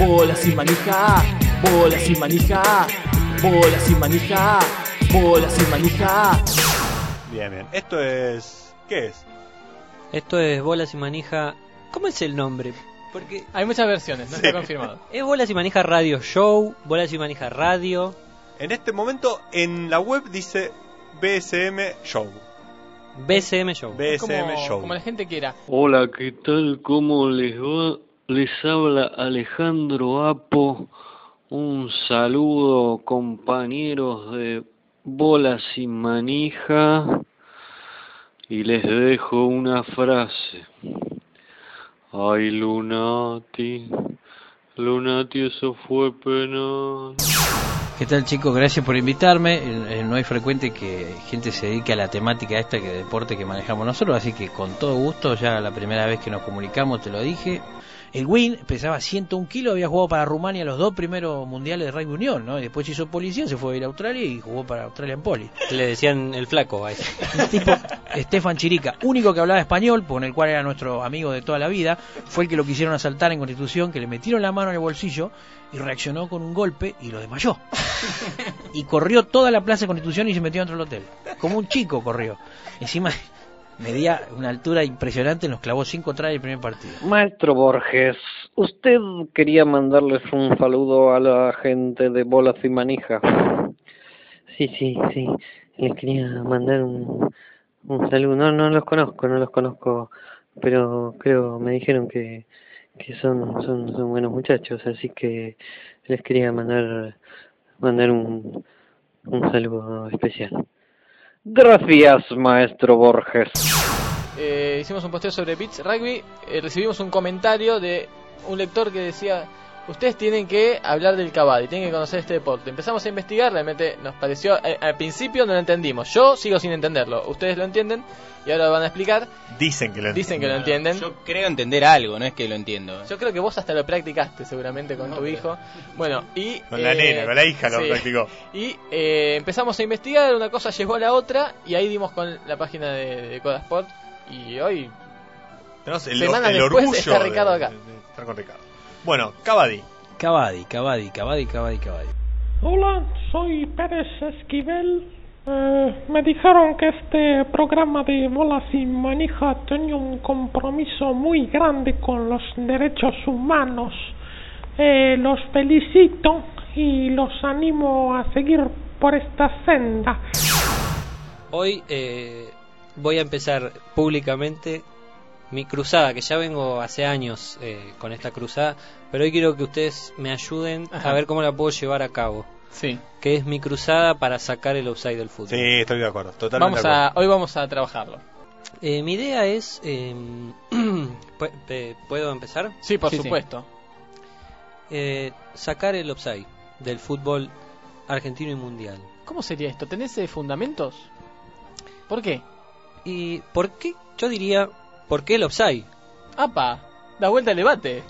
bola sin manija, bola sin manija, bola sin manija, bola sin manija. Bien, bien. Esto es. ¿Qué es? Esto es Bolas y Manija. ¿Cómo es el nombre? Porque Hay muchas versiones, no Sí. está confirmado. es Bolas y Manija Radio Show, Bolas y Manija Radio, En este momento en la web dice BSM Show. BSM Show. BSM como, Show. como la gente quiera. Hola, ¿qué tal? ¿Cómo les va? Les habla Alejandro Apo. Un saludo, compañeros de Bolas y Manija. Y les dejo una frase. Ay, Lunati. Lunati, eso fue penal. ¿Qué tal chicos? Gracias por invitarme. Eh, eh, No es frecuente que gente se dedique a la temática esta que deporte que manejamos nosotros, así que con todo gusto, ya la primera vez que nos comunicamos te lo dije. El Win pesaba 101 kilos, había jugado para Rumania los dos primeros mundiales de Rugby Unión, ¿no? Y después hizo policía, se fue a ir a Australia y jugó para Australia en Poli. Le decían el flaco a ese. Un tipo, Estefan Chirica, único que hablaba español, con el cual era nuestro amigo de toda la vida, fue el que lo quisieron asaltar en Constitución, que le metieron la mano en el bolsillo y reaccionó con un golpe y lo desmayó. Y corrió toda la plaza de Constitución y se metió dentro del hotel. Como un chico corrió. Encima medía una altura impresionante, nos clavó cinco tras el primer partido. Maestro Borges, usted quería mandarles un saludo a la gente de Bolas y Manija. Sí, sí, sí. Les quería mandar un, un saludo. No, no los conozco, no los conozco, pero creo, me dijeron que, que son, son, son buenos muchachos, así que les quería mandar, mandar un, un saludo especial. Gracias, maestro Borges. Eh, hicimos un posteo sobre Beats Rugby. eh, recibimos un comentario de un lector que decía: Ustedes tienen que hablar del cabadi, tienen que conocer este deporte. Empezamos a investigar, realmente nos pareció. eh, al principio no lo entendimos. Yo sigo sin entenderlo. Ustedes lo entienden y ahora lo van a explicar. Dicen que lo Dicen que lo entienden. Yo creo entender algo, no es que lo entiendo. Yo creo que vos hasta lo practicaste seguramente con tu hijo. Bueno, y... Con la eh, nena, con la hija lo sí. practicó. Y eh, empezamos a investigar, una cosa llegó a la otra y ahí dimos con la página de, de Codasport y hoy Tenemos el, después orgullo está Ricardo acá. de- de estar con Ricardo. Bueno, Cavadi. Cavadi, Cavadi, Cavadi, Cavadi, Cavadi. Hola, soy Pérez Esquivel. Eh, me dijeron que este programa de bolas y manija tenía un compromiso muy grande con los derechos humanos. Eh, los felicito y los animo a seguir por esta senda. Hoy eh, voy a empezar públicamente mi cruzada, que ya vengo hace años eh, con esta cruzada, pero hoy quiero que ustedes me ayuden Ajá. a ver cómo la puedo llevar a cabo. sí. Que es mi cruzada para sacar el offside del fútbol. Sí, estoy de acuerdo. Totalmente Vamos de acuerdo. a, hoy vamos a trabajarlo. Eh, mi idea es... eh, ¿Puedo empezar? Sí, por Sí, sí. supuesto. Eh, sacar el offside del fútbol argentino y mundial. ¿Cómo sería esto? ¿Tenés eh, fundamentos? ¿Por qué? ¿Y por qué? Yo diría, ¿por qué el offside? ¡Apa! Da vuelta al debate.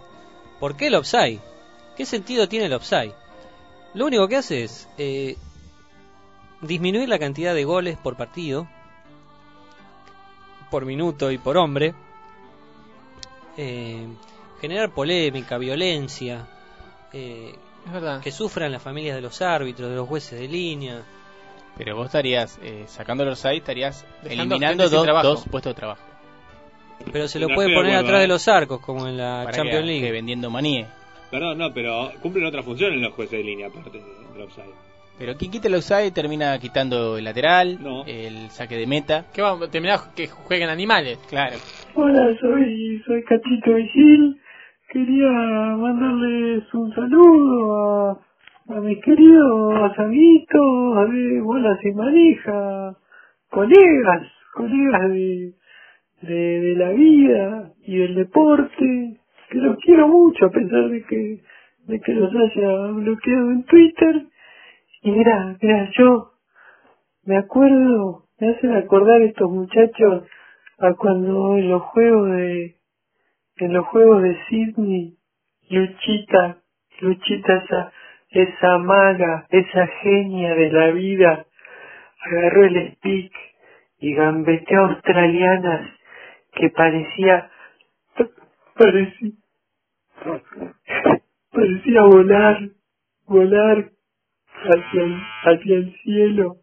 ¿Por qué el offside? ¿Qué sentido tiene el offside? Lo único que hace es eh, disminuir la cantidad de goles por partido, por minuto y por hombre, eh, generar polémica, violencia, eh, Es verdad. que sufran las familias de los árbitros, de los jueces de línea. Pero vos estarías, eh, sacando los ahí, estarías Dejando eliminando dos, dos puestos de trabajo. Pero se lo puede de poner acuerdo, atrás eh. de los arcos, como en la Para Champions que, League. que vendiendo maníes. Perdón, no, pero cumplen otra función en los jueces de línea, aparte del offside. Pero quien quita el offside termina quitando el lateral, No. el saque de meta. ¿Qué vamos a terminar que jueguen animales? Claro. Hola, soy, soy Catito Vigil. Quería mandarles un saludo a, a mis queridos amiguitos de Bolas y Manija, colegas, colegas de, de, la vida y del deporte, que los quiero mucho a pesar de que, de que los haya bloqueado en Twitter. Y mira, mira, yo me acuerdo, me hacen acordar estos muchachos a cuando en los juegos de en los juegos de Sydney Luchita Luchita esa esa maga esa genia de la vida agarró el stick y gambeteó australianas que parecía parecía parecía volar, volar hacia el, hacia el cielo.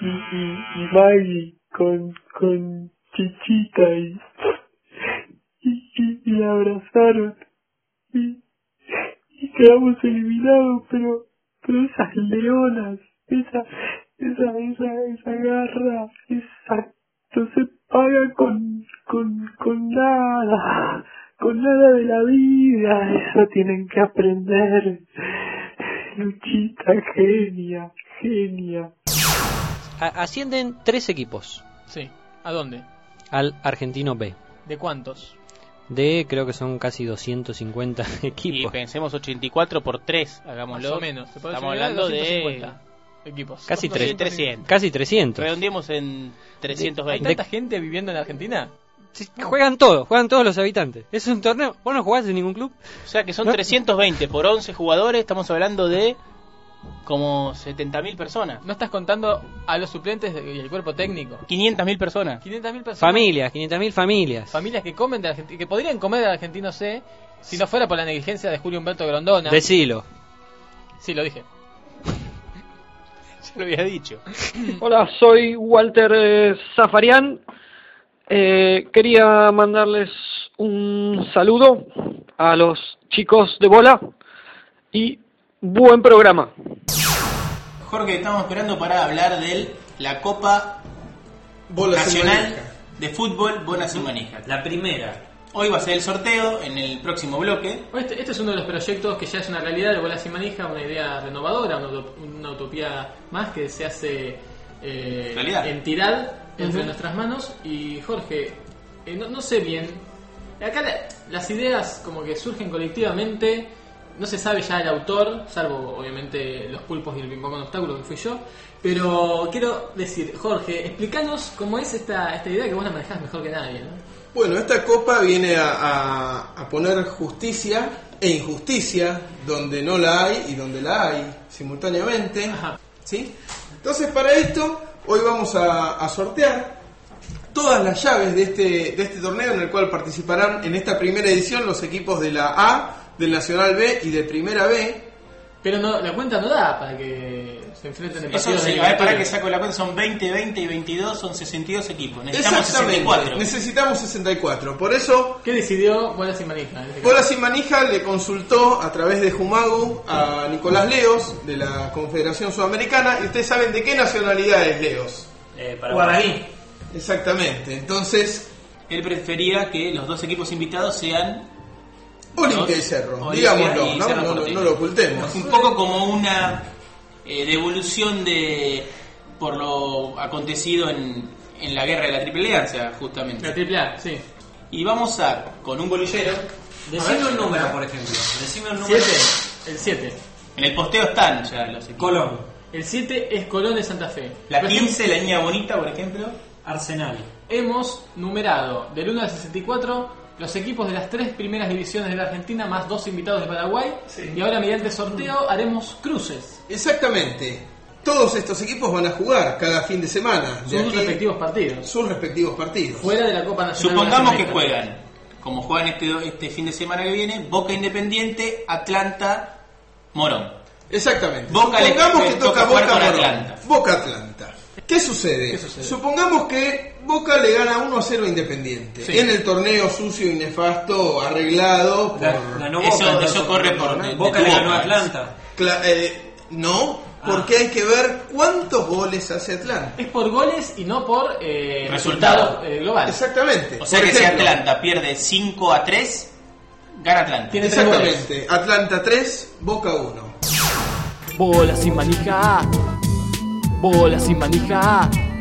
Y, y, y Maggie con, con Chichita y, y, y, la abrazaron. Y, y quedamos eliminados, pero, pero esas leonas, esa, esa, esa, esa garra, esa, paga con, con, con nada, con nada de la vida, eso tienen que aprender. Luchita, genia, genia. A- ascienden tres equipos Sí. ¿A dónde? al Argentino B. ¿De cuántos? De creo que son casi 250 Y equipos. pensemos 84 por 3, hagámoslo. Más o menos. Se puede Estamos llegar a hablando de 250 equipos. Casi Dos- tres- 200. 300. Casi 300. Redondeemos en ¿Hay 320. tanta gente viviendo en Argentina? Sí, Juegan todos, juegan todos los habitantes. Es un torneo. ¿Vos no jugás en ningún club? O sea que son No. 320 por 11 jugadores, estamos hablando de como 70.000 personas. No estás contando a los suplentes y el cuerpo técnico. 500.000 personas. 500.000 personas. Familias, 500.000 familias. Familias que comen de Argentina, que podrían comer del argentino C si no fuera por la negligencia de Julio Humberto Grondona. Decilo. Sí, lo dije. Ya lo había dicho. Hola, soy Walter eh, Zafarian. Eh, quería mandarles un saludo a los chicos de bola y buen programa. Jorge, estamos esperando para hablar de la Copa Nacional de Fútbol Bonas y Manijas. La primera. Hoy va a ser el sorteo en el próximo bloque. Este, este es uno de los proyectos que ya es una realidad de Bola Sin Manija, una idea renovadora, una, utop- una utopía más que se hace eh, Realidad. entidad entre Ujú. nuestras manos. Y Jorge, eh, no, no sé bien, acá la- las ideas como que surgen colectivamente, no se sabe ya el autor, salvo obviamente los pulpos y el ping pong con obstáculos que fui yo. Pero quiero decir, Jorge, explícanos cómo es esta, esta idea que vos la manejás mejor que nadie. ¿no? Bueno, esta copa viene a, a- a poner justicia e injusticia donde no la hay y donde la hay simultáneamente. ¿sí? Entonces, para esto, hoy vamos a, a sortear todas las llaves de este, de este torneo en el cual participarán en esta primera edición los equipos de la A, del Nacional B y de Primera B. Pero no, la cuenta no da para que se enfrenten en Eso partidos sí, de a ver, para que saco la cuenta, son 20, 20 y 22, son 62 equipos. Necesitamos Exactamente, 64. necesitamos 64. Por eso ¿Qué decidió Bola Sin Manija? este caso? Bola Sin Manija le consultó a través de Jumagu a Nicolás Leos de la Confederación Sudamericana y ustedes saben de qué nacionalidad es Leos. Guaraní. Exactamente, entonces Él prefería que los dos equipos invitados sean Olimpia y Cerro, digámoslo, y ¿no? Cerro No, no- Porteño. no lo ocultemos. un poco como una eh, devolución de por lo acontecido en, en la guerra de la Triple Alianza, justamente. La triple A, sí. Y vamos a, con un bolillero, Decime un número, por ejemplo. Decime un número. 7. El 7. en el posteo están ya los equipos. Colón. El 7 es Colón de Santa Fe. La Por 15, la niña bonita, por ejemplo. Arsenal. Hemos numerado del 1 al 64 los equipos de las tres primeras divisiones de la Argentina más dos invitados de Paraguay. Y ahora mediante sorteo haremos cruces. Exactamente. Todos estos equipos van a jugar cada fin de semana. de Sus aquí- respectivos partidos. sus respectivos partidos. Fuera de la Copa Nacional. Supongamos que juegan, como juegan este, este fin de semana que viene, Boca Independiente, Atlanta, Morón. Exactamente. Boca le- Supongamos que toca Boca Morón. Atlanta. Boca Atlanta. ¿Qué sucede? ¿Qué sucede? Supongamos que Boca le gana 1 a 0 a Independiente. Sí. En el torneo sucio y nefasto arreglado por... Ganó Eso, Boca, eso corre por de- de Boca tu le ganó a. Atlanta. Cla- eh, no, Ah. porque hay que ver cuántos goles hace Atlanta. Es por goles y no por eh, Resultado. resultado eh, global. Exactamente. O sea Por que si ejemplo, Atlanta pierde 5 a 3, gana Atlanta. Tiene tres. Exactamente. Atlanta 3, Boca 1. Bola sin manija. Bola sin manija.